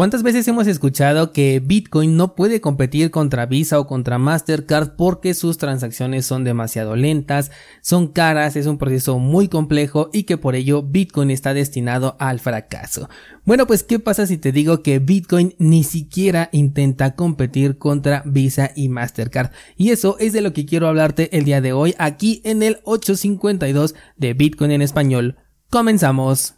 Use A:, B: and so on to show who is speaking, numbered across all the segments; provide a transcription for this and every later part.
A: ¿Cuántas veces hemos escuchado que Bitcoin no puede competir contra Visa o contra Mastercard porque sus transacciones son demasiado lentas, son caras, es un proceso muy complejo y que por ello Bitcoin está destinado al fracaso? Bueno, pues ¿qué pasa si te digo que Bitcoin ni siquiera intenta competir contra Visa y Mastercard? Y eso es de lo que quiero hablarte el día de hoy aquí en el 852 de Bitcoin en español. Comenzamos.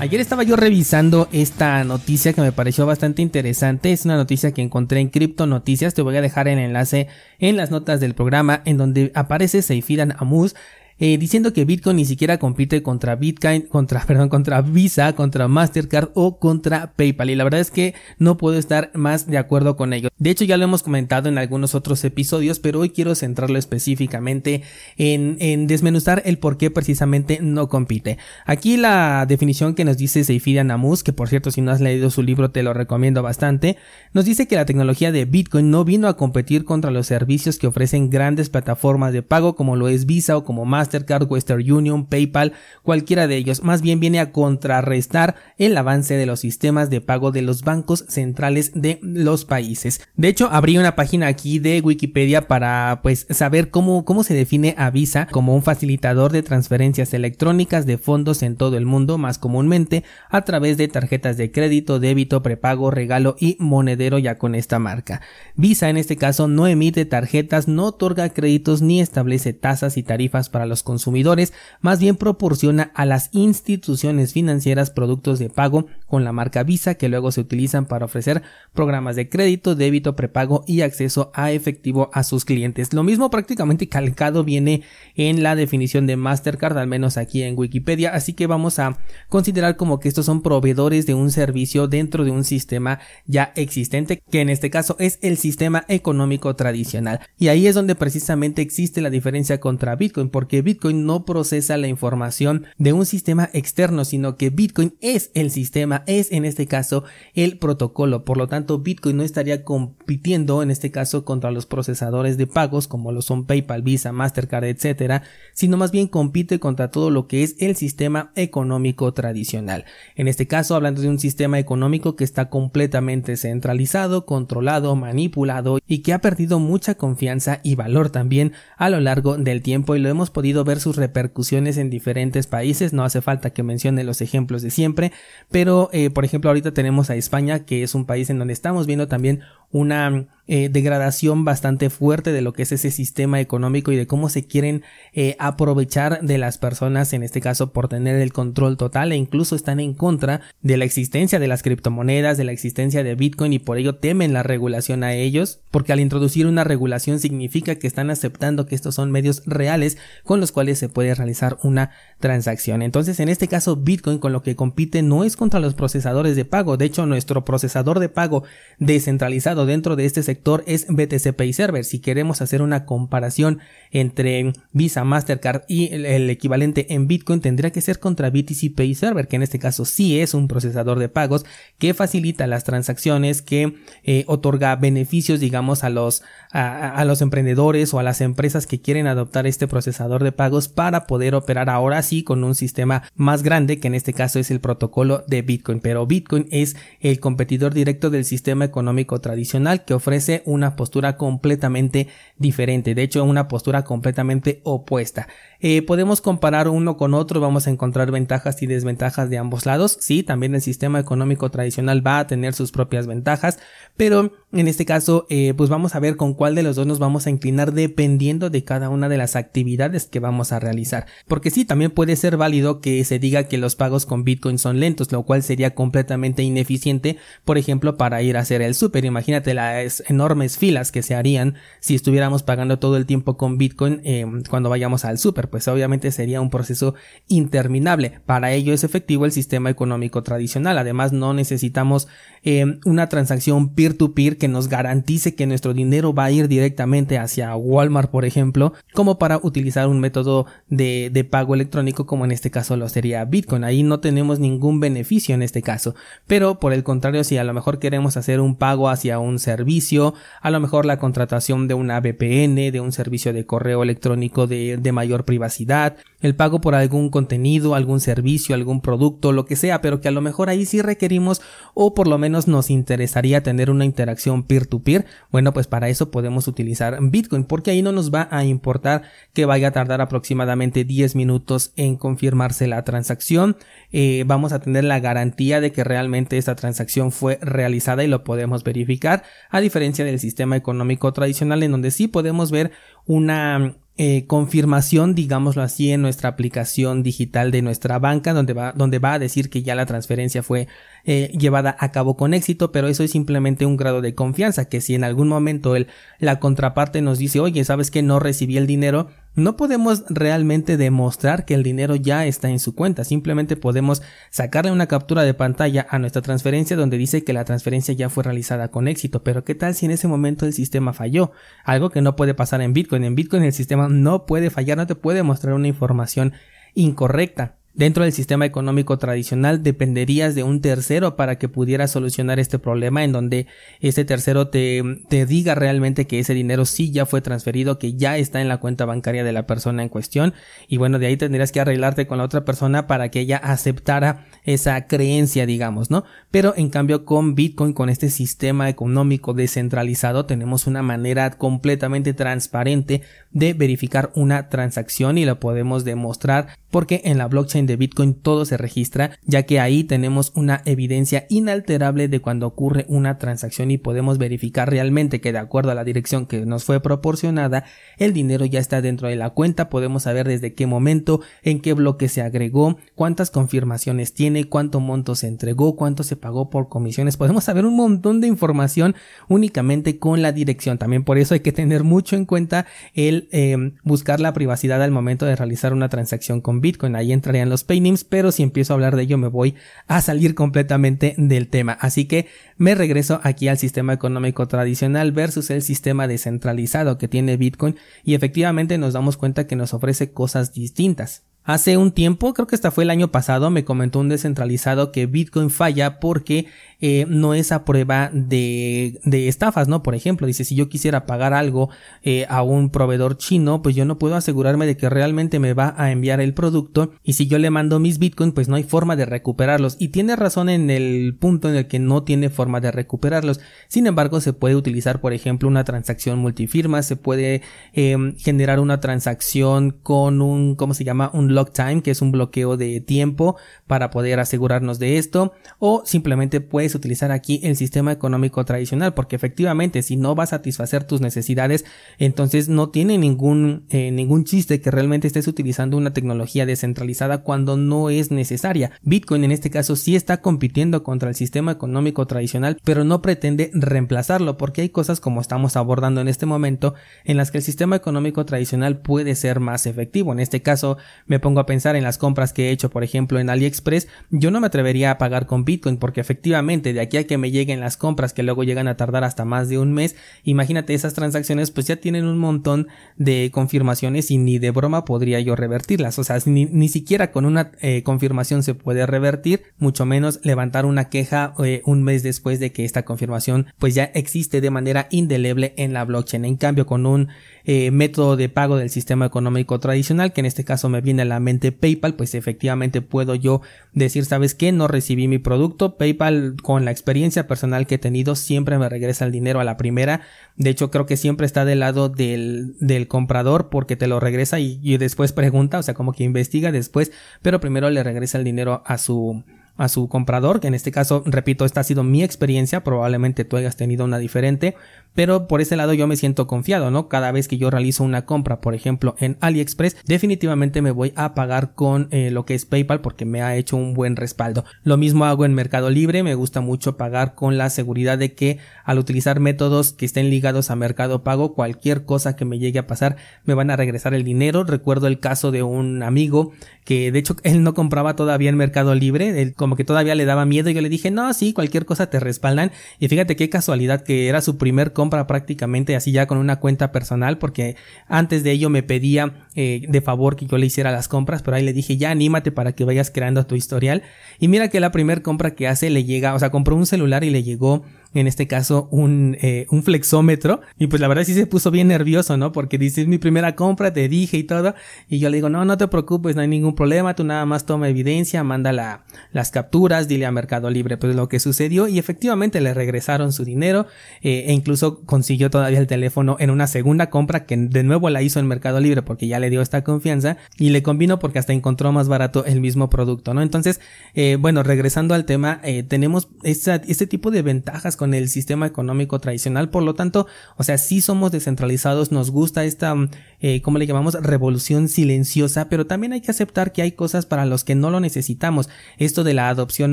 A: Ayer estaba yo revisando esta noticia que me pareció bastante interesante. Es una noticia que encontré en Cripto Noticias. Te voy a dejar el enlace en las notas del programa en donde aparece Seifidan Amus eh, diciendo que Bitcoin ni siquiera compite contra Bitcoin, contra, perdón, contra Visa, contra Mastercard o contra PayPal. Y la verdad es que no puedo estar más de acuerdo con ello. De hecho, ya lo hemos comentado en algunos otros episodios, pero hoy quiero centrarlo específicamente en, en desmenuzar el por qué precisamente no compite. Aquí la definición que nos dice Seifidia Namus, que por cierto, si no has leído su libro te lo recomiendo bastante, nos dice que la tecnología de Bitcoin no vino a competir contra los servicios que ofrecen grandes plataformas de pago como lo es Visa o como Mastercard Mastercard, Western Union, PayPal, cualquiera de ellos. Más bien viene a contrarrestar el avance de los sistemas de pago de los bancos centrales de los países. De hecho, abrí una página aquí de Wikipedia para pues saber cómo, cómo se define a Visa como un facilitador de transferencias electrónicas de fondos en todo el mundo, más comúnmente a través de tarjetas de crédito, débito, prepago, regalo y monedero ya con esta marca. Visa en este caso no emite tarjetas, no otorga créditos ni establece tasas y tarifas para los consumidores, más bien proporciona a las instituciones financieras productos de pago con la marca Visa que luego se utilizan para ofrecer programas de crédito, débito, prepago y acceso a efectivo a sus clientes. Lo mismo prácticamente calcado viene en la definición de Mastercard, al menos aquí en Wikipedia, así que vamos a considerar como que estos son proveedores de un servicio dentro de un sistema ya existente, que en este caso es el sistema económico tradicional. Y ahí es donde precisamente existe la diferencia contra Bitcoin, porque Bitcoin no procesa la información de un sistema externo, sino que Bitcoin es el sistema, es en este caso el protocolo. Por lo tanto, Bitcoin no estaría compitiendo en este caso contra los procesadores de pagos como lo son PayPal, Visa, Mastercard, etcétera, sino más bien compite contra todo lo que es el sistema económico tradicional. En este caso, hablando de un sistema económico que está completamente centralizado, controlado, manipulado y que ha perdido mucha confianza y valor también a lo largo del tiempo y lo hemos podido ver sus repercusiones en diferentes países, no hace falta que mencione los ejemplos de siempre, pero eh, por ejemplo ahorita tenemos a España, que es un país en donde estamos viendo también una eh, degradación bastante fuerte de lo que es ese sistema económico y de cómo se quieren eh, aprovechar de las personas, en este caso por tener el control total e incluso están en contra de la existencia de las criptomonedas, de la existencia de Bitcoin y por ello temen la regulación a ellos, porque al introducir una regulación significa que están aceptando que estos son medios reales con los cuales se puede realizar una transacción. Entonces, en este caso, Bitcoin con lo que compite no es contra los procesadores de pago, de hecho, nuestro procesador de pago descentralizado dentro de este sector es BTC Pay Server. Si queremos hacer una comparación entre Visa, Mastercard y el, equivalente en Bitcoin, tendría que ser contra BTC Pay Server, que en este caso sí es un procesador de pagos que facilita las transacciones, que eh, otorga beneficios, digamos, a los, a, los emprendedores o a las empresas que quieren adoptar este procesador de pagos para poder operar ahora sí con un sistema más grande, que en este caso es el protocolo de Bitcoin. Pero Bitcoin es el competidor directo del sistema económico tradicional que ofrece una postura completamente diferente, de hecho una postura completamente opuesta. Eh, podemos comparar uno con otro, vamos a encontrar ventajas y desventajas de ambos lados. Sí, también el sistema económico tradicional va a tener sus propias ventajas, pero en este caso, eh, pues vamos a ver con cuál de los dos nos vamos a inclinar dependiendo de cada una de las actividades que vamos a realizar. Porque sí, también puede ser válido que se diga que los pagos con Bitcoin son lentos, lo cual sería completamente ineficiente, por ejemplo, para ir a hacer el super. Imagínate las enormes filas que se harían si estuviéramos pagando todo el tiempo con Bitcoin eh, cuando vayamos al super pues obviamente sería un proceso interminable. Para ello es efectivo el sistema económico tradicional. Además no necesitamos eh, una transacción peer-to-peer que nos garantice que nuestro dinero va a ir directamente hacia Walmart, por ejemplo, como para utilizar un método de, de pago electrónico como en este caso lo sería Bitcoin. Ahí no tenemos ningún beneficio en este caso. Pero por el contrario, si a lo mejor queremos hacer un pago hacia un servicio, a lo mejor la contratación de una VPN, de un servicio de correo electrónico de, de mayor privacidad, el pago por algún contenido, algún servicio, algún producto, lo que sea, pero que a lo mejor ahí sí requerimos o por lo menos nos interesaría tener una interacción peer-to-peer, bueno, pues para eso podemos utilizar Bitcoin, porque ahí no nos va a importar que vaya a tardar aproximadamente 10 minutos en confirmarse la transacción. Eh, vamos a tener la garantía de que realmente esta transacción fue realizada y lo podemos verificar, a diferencia del sistema económico tradicional en donde sí podemos ver una eh, confirmación, digámoslo así, en nuestra aplicación digital de nuestra banca, donde va, donde va a decir que ya la transferencia fue eh, llevada a cabo con éxito, pero eso es simplemente un grado de confianza, que si en algún momento el, la contraparte nos dice, oye, sabes que no recibí el dinero, no podemos realmente demostrar que el dinero ya está en su cuenta, simplemente podemos sacarle una captura de pantalla a nuestra transferencia donde dice que la transferencia ya fue realizada con éxito, pero ¿qué tal si en ese momento el sistema falló? Algo que no puede pasar en Bitcoin, en Bitcoin el sistema no puede fallar, no te puede mostrar una información incorrecta. Dentro del sistema económico tradicional dependerías de un tercero para que pudiera solucionar este problema en donde ese tercero te, te, diga realmente que ese dinero sí ya fue transferido, que ya está en la cuenta bancaria de la persona en cuestión y bueno, de ahí tendrías que arreglarte con la otra persona para que ella aceptara esa creencia, digamos, ¿no? Pero en cambio con Bitcoin, con este sistema económico descentralizado, tenemos una manera completamente transparente de verificar una transacción y lo podemos demostrar porque en la blockchain de Bitcoin todo se registra, ya que ahí tenemos una evidencia inalterable de cuando ocurre una transacción y podemos verificar realmente que de acuerdo a la dirección que nos fue proporcionada, el dinero ya está dentro de la cuenta, podemos saber desde qué momento, en qué bloque se agregó, cuántas confirmaciones tiene, cuánto monto se entregó, cuánto se pagó por comisiones, podemos saber un montón de información únicamente con la dirección. También por eso hay que tener mucho en cuenta el eh, buscar la privacidad al momento de realizar una transacción con Bitcoin. Ahí entrarían los paynims, pero si empiezo a hablar de ello me voy a salir completamente del tema. Así que me regreso aquí al sistema económico tradicional versus el sistema descentralizado que tiene Bitcoin y efectivamente nos damos cuenta que nos ofrece cosas distintas. Hace un tiempo, creo que hasta fue el año pasado, me comentó un descentralizado que Bitcoin falla porque eh, no es a prueba de, de, estafas, ¿no? Por ejemplo, dice, si yo quisiera pagar algo eh, a un proveedor chino, pues yo no puedo asegurarme de que realmente me va a enviar el producto y si yo le mando mis Bitcoin, pues no hay forma de recuperarlos. Y tiene razón en el punto en el que no tiene forma de recuperarlos. Sin embargo, se puede utilizar, por ejemplo, una transacción multifirma, se puede eh, generar una transacción con un, ¿cómo se llama? Un lock time, que es un bloqueo de tiempo para poder asegurarnos de esto, o simplemente puedes utilizar aquí el sistema económico tradicional, porque efectivamente si no va a satisfacer tus necesidades, entonces no tiene ningún, eh, ningún chiste que realmente estés utilizando una tecnología descentralizada cuando no es necesaria. Bitcoin en este caso sí está compitiendo contra el sistema económico tradicional, pero no pretende reemplazarlo, porque hay cosas como estamos abordando en este momento en las que el sistema económico tradicional puede ser más efectivo. En este caso me pongo a pensar en las compras que he hecho, por ejemplo, en AliExpress, yo no me atrevería a pagar con Bitcoin porque efectivamente de aquí a que me lleguen las compras que luego llegan a tardar hasta más de un mes, imagínate esas transacciones pues ya tienen un montón de confirmaciones y ni de broma podría yo revertirlas, o sea, ni, siquiera con una eh, confirmación se puede revertir, mucho menos levantar una queja eh, un mes después de que esta confirmación pues ya existe de manera indeleble en la blockchain. En cambio, con un eh, método de pago del sistema económico tradicional, que en este caso me viene a la mente PayPal, pues efectivamente puedo yo decir, sabes que no recibí mi producto, PayPal con la experiencia personal que he tenido siempre me regresa el dinero a la primera, de hecho creo que siempre está del lado del, del comprador porque te lo regresa y, y después pregunta, o sea como que investiga después, pero primero le regresa el dinero a su a su comprador, que en este caso, repito, esta ha sido mi experiencia, probablemente tú hayas tenido una diferente, pero por ese lado yo me siento confiado, ¿no? Cada vez que yo realizo una compra, por ejemplo, en AliExpress, definitivamente me voy a pagar con eh, lo que es PayPal porque me ha hecho un buen respaldo. Lo mismo hago en Mercado Libre, me gusta mucho pagar con la seguridad de que al utilizar métodos que estén ligados a Mercado Pago, cualquier cosa que me llegue a pasar me van a regresar el dinero. Recuerdo el caso de un amigo que de hecho él no compraba todavía en Mercado Libre, él como que todavía le daba miedo y yo le dije, no, sí, cualquier cosa te respaldan. Y fíjate qué casualidad que era su primer compra prácticamente así ya con una cuenta personal porque antes de ello me pedía eh, de favor que yo le hiciera las compras pero ahí le dije ya anímate para que vayas creando tu historial y mira que la primera compra que hace le llega o sea compró un celular y le llegó en este caso un, eh, un flexómetro y pues la verdad sí se puso bien nervioso, ¿no? Porque dice, es mi primera compra, te dije y todo y yo le digo, no, no te preocupes, no hay ningún problema, tú nada más toma evidencia, manda la, las capturas, dile a Mercado Libre pues lo que sucedió y efectivamente le regresaron su dinero eh, e incluso consiguió todavía el teléfono en una segunda compra que de nuevo la hizo en Mercado Libre porque ya le dio esta confianza y le convino porque hasta encontró más barato el mismo producto, ¿no? Entonces, eh, bueno, regresando al tema, tenemos este tipo de ventajas con el sistema económico tradicional, por lo tanto, o sea, sí somos descentralizados, nos gusta esta, eh, ¿cómo le llamamos? Revolución silenciosa, pero también hay que aceptar que hay cosas para los que no lo necesitamos. Esto de la adopción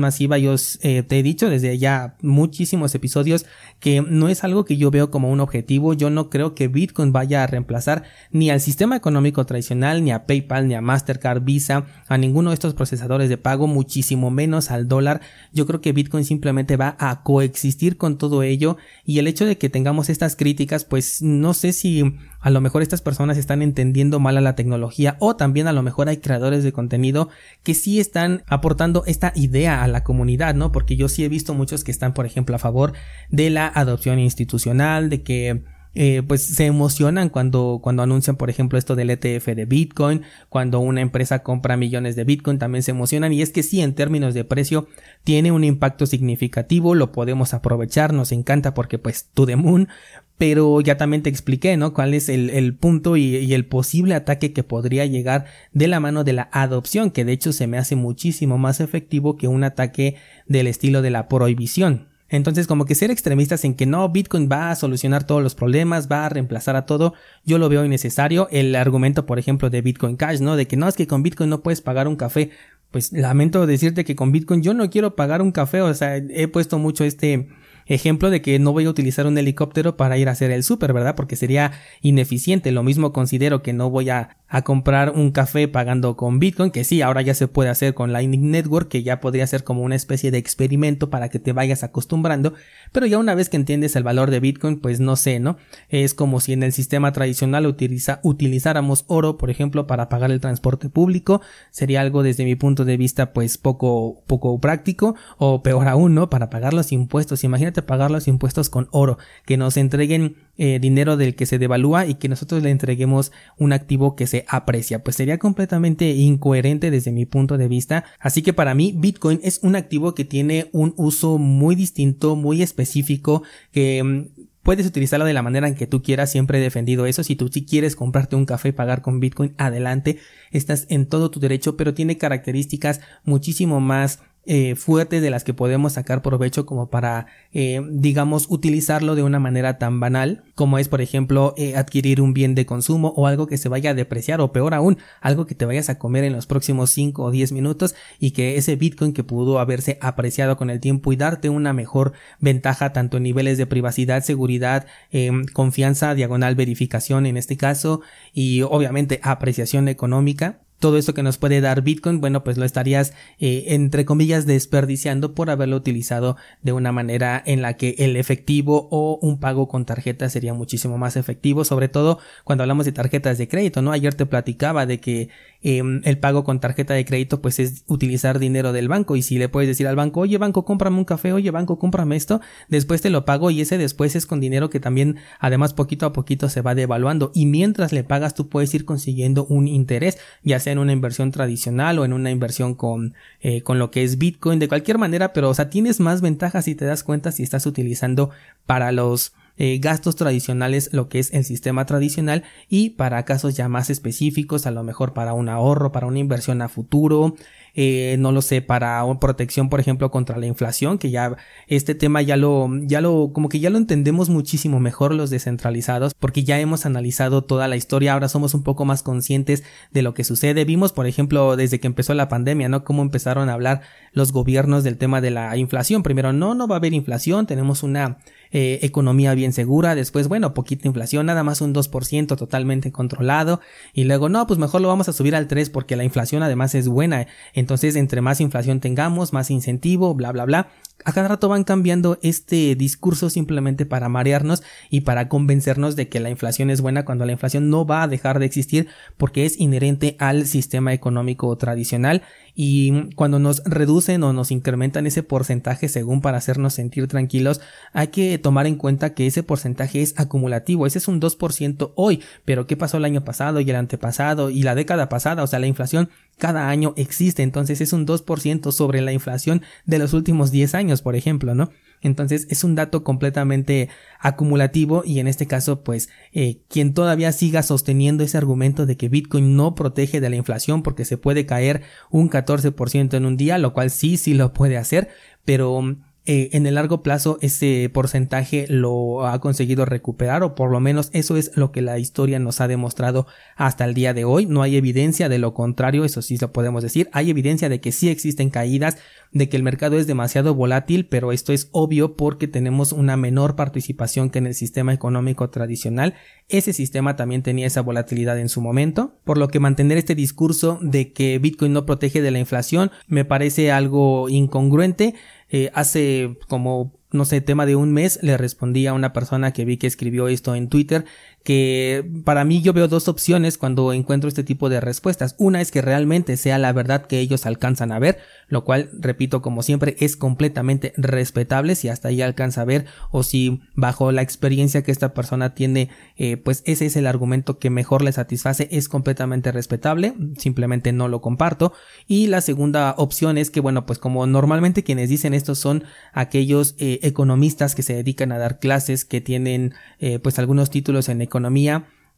A: masiva, yo eh, te he dicho desde ya muchísimos episodios que no es algo que yo veo como un objetivo, yo no creo que Bitcoin vaya a reemplazar ni al sistema económico tradicional, ni a PayPal, ni a Mastercard, Visa, a ninguno de estos procesadores de pago, muchísimo menos al dólar. Yo creo que Bitcoin simplemente va a coexistir con todo ello y el hecho de que tengamos estas críticas, pues no sé si a lo mejor estas personas están entendiendo mal a la tecnología o también a lo mejor hay creadores de contenido que sí están aportando esta idea a la comunidad, ¿no? Porque yo sí he visto muchos que están, por ejemplo, a favor de la adopción institucional, de que eh, pues se emocionan cuando, cuando anuncian, por ejemplo, esto del ETF de Bitcoin, cuando una empresa compra millones de Bitcoin, también se emocionan y es que sí, en términos de precio, tiene un impacto significativo, lo podemos aprovechar, nos encanta porque pues to the moon, pero ya también te expliqué, ¿no? Cuál es el, punto y, y, el posible ataque que podría llegar de la mano de la adopción, que de hecho se me hace muchísimo más efectivo que un ataque del estilo de la prohibición. Entonces, como que ser extremistas en que no, Bitcoin va a solucionar todos los problemas, va a reemplazar a todo, yo lo veo innecesario. El argumento, por ejemplo, de Bitcoin Cash, ¿no? De que no, es que con Bitcoin no puedes pagar un café. Pues lamento decirte que con Bitcoin yo no quiero pagar un café, o sea, he puesto mucho este, ejemplo de que no voy a utilizar un helicóptero para ir a hacer el súper, ¿verdad? Porque sería ineficiente. Lo mismo considero que no voy a, a, comprar un café pagando con Bitcoin, que sí, ahora ya se puede hacer con Lightning Network, que ya podría ser como una especie de experimento para que te vayas acostumbrando, pero ya una vez que entiendes el valor de Bitcoin, pues no sé, ¿no? Es como si en el sistema tradicional utilizáramos oro, por ejemplo, para pagar el transporte público, sería algo desde mi punto de vista pues poco, poco práctico, o peor aún, ¿no? Para pagar los impuestos, imagínate pagar los impuestos con oro, que nos entreguen eh, dinero del que se devalúa y que nosotros le entreguemos un activo que se aprecia. Pues sería completamente incoherente desde mi punto de vista. Así que para mí Bitcoin es un activo que tiene un uso muy distinto, muy específico, que mm, Puedes utilizarlo de la manera en que tú quieras, siempre he defendido eso. Si tú sí quieres comprarte un café y pagar con Bitcoin, adelante, estás en todo tu derecho, pero tiene características muchísimo más eh, fuertes de las que podemos sacar provecho como para, eh, digamos, utilizarlo de una manera tan banal como es, por ejemplo, eh, adquirir un bien de consumo o algo que se vaya a depreciar o peor aún, algo que te vayas a comer en los próximos 5 o 10 minutos y que ese Bitcoin que pudo haberse apreciado con el tiempo y darte una mejor ventaja tanto en niveles de privacidad, seguridad, em, confianza, diagonal verificación en este caso y obviamente apreciación económica todo esto que nos puede dar Bitcoin, bueno, pues lo estarías, eh, entre comillas, desperdiciando por haberlo utilizado de una manera en la que el efectivo o un pago con tarjeta sería muchísimo más efectivo, sobre todo cuando hablamos de tarjetas de crédito, ¿no? Ayer te platicaba de que Em, el pago con tarjeta de crédito pues es utilizar dinero del banco. Y si le puedes decir al banco oye banco cómprame un café oye banco cómprame esto después te lo pago y ese después es con dinero que también además poquito a poquito se va devaluando. Y mientras le pagas tú puedes ir consiguiendo un interés ya sea en una inversión tradicional o en una inversión con, eh, con lo que es bitcoin de cualquier manera. Pero o sea tienes más ventajas si te das cuenta si estás utilizando para los eh, gastos tradicionales, lo que es el sistema tradicional y para casos ya más específicos, a lo mejor para un ahorro, para una inversión a futuro, eh, no lo sé, para protección, por ejemplo, contra la inflación, que ya este tema ya lo, ya lo, como que ya lo entendemos muchísimo mejor los descentralizados, porque ya hemos analizado toda la historia, ahora somos un poco más conscientes de lo que sucede. Vimos, por ejemplo, desde que empezó la pandemia, ¿no? Cómo empezaron a hablar los gobiernos del tema de la inflación. Primero, no, no va a haber inflación, tenemos una eh, economía bien segura, después, bueno, poquita inflación, nada más un 2% totalmente controlado, y luego, no, pues mejor lo vamos a subir al 3 porque la inflación además es buena, entonces entre más inflación tengamos, más incentivo, bla, bla, bla, a cada rato van cambiando este discurso simplemente para marearnos y para convencernos de que la inflación es buena cuando la inflación no va a dejar de existir porque es inherente al sistema económico tradicional. Y cuando nos reducen o nos incrementan ese porcentaje según para hacernos sentir tranquilos, hay que tomar en cuenta que ese porcentaje es acumulativo, ese es un 2% hoy, pero ¿qué pasó el año pasado y el antepasado y la década pasada? O sea, la inflación cada año existe, entonces es un 2% sobre la inflación de los últimos 10 años, por ejemplo, ¿no? Entonces es un dato completamente acumulativo y en este caso pues eh, quien todavía siga sosteniendo ese argumento de que Bitcoin no protege de la inflación porque se puede caer un 14% en un día, lo cual sí, sí lo puede hacer, pero eh, en el largo plazo ese porcentaje lo ha conseguido recuperar o por lo menos eso es lo que la historia nos ha demostrado hasta el día de hoy. No hay evidencia de lo contrario, eso sí lo podemos decir. Hay evidencia de que sí existen caídas, de que el mercado es demasiado volátil, pero esto es obvio porque tenemos una menor participación que en el sistema económico tradicional. Ese sistema también tenía esa volatilidad en su momento, por lo que mantener este discurso de que Bitcoin no protege de la inflación me parece algo incongruente eh, hace como no sé, tema de un mes, le respondí a una persona que vi que escribió esto en Twitter, que para mí yo veo dos opciones cuando encuentro este tipo de respuestas. Una es que realmente sea la verdad que ellos alcanzan a ver, lo cual, repito, como siempre, es completamente respetable si hasta ahí alcanza a ver o si bajo la experiencia que esta persona tiene, eh, pues ese es el argumento que mejor le satisface, es completamente respetable, simplemente no lo comparto. Y la segunda opción es que, bueno, pues como normalmente quienes dicen esto son aquellos eh, economistas que se dedican a dar clases, que tienen eh, pues algunos títulos en economía,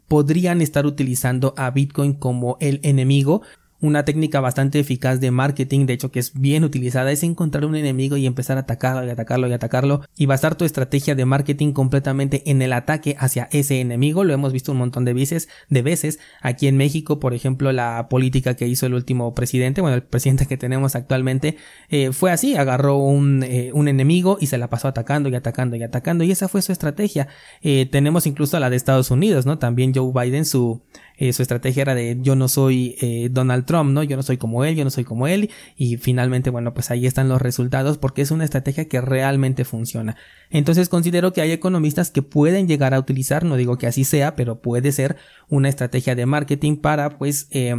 A: podrían estar utilizando a Bitcoin como el enemigo una técnica bastante eficaz de marketing, de hecho que es bien utilizada, es encontrar un enemigo y empezar a atacarlo y atacarlo y atacarlo y basar tu estrategia de marketing completamente en el ataque hacia ese enemigo. Lo hemos visto un montón de veces, de veces. Aquí en México, por ejemplo, la política que hizo el último presidente, bueno, el presidente que tenemos actualmente, eh, fue así, agarró un, eh, un, enemigo y se la pasó atacando y atacando y atacando y esa fue su estrategia. Eh, tenemos incluso la de Estados Unidos, ¿no? También Joe Biden, su, eh, su estrategia era de yo no soy eh, Donald Trump, ¿no? Yo no soy como él, yo no soy como él y finalmente, bueno, pues ahí están los resultados porque es una estrategia que realmente funciona. Entonces considero que hay economistas que pueden llegar a utilizar, no digo que así sea, pero puede ser una estrategia de marketing para pues eh,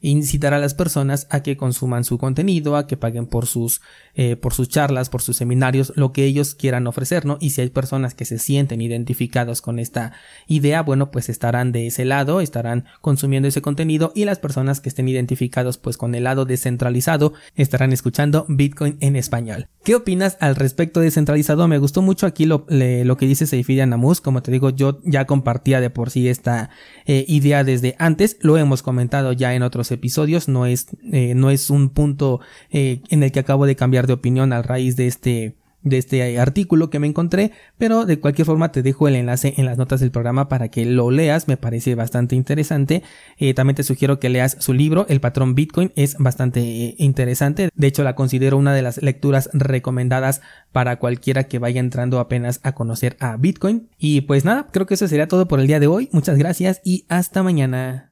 A: incitar a las personas a que consuman su contenido, a que paguen por sus, eh, por sus charlas, por sus seminarios, lo que ellos quieran ofrecer, ¿no? Y si hay personas que se sienten identificados con esta idea, bueno, pues estarán de ese lado, estarán consumiendo ese contenido y las personas que estén identificados pues con el lado descentralizado estarán escuchando Bitcoin en español. ¿Qué opinas al respecto de descentralizado? Me gustó mucho aquí lo, lo que dice Seifidia Namus, como te digo, yo ya compartía de por sí esta eh, idea desde antes, lo hemos comentado ya en otros episodios, no es, eh, no es un punto eh, en el que acabo de cambiar de opinión a raíz de este de este artículo que me encontré, pero de cualquier forma te dejo el enlace en las notas del programa para que lo leas, me parece bastante interesante. Eh, también te sugiero que leas su libro, El patrón Bitcoin, es bastante interesante, de hecho la considero una de las lecturas recomendadas para cualquiera que vaya entrando apenas a conocer a Bitcoin. Y pues nada, creo que eso sería todo por el día de hoy, muchas gracias y hasta mañana.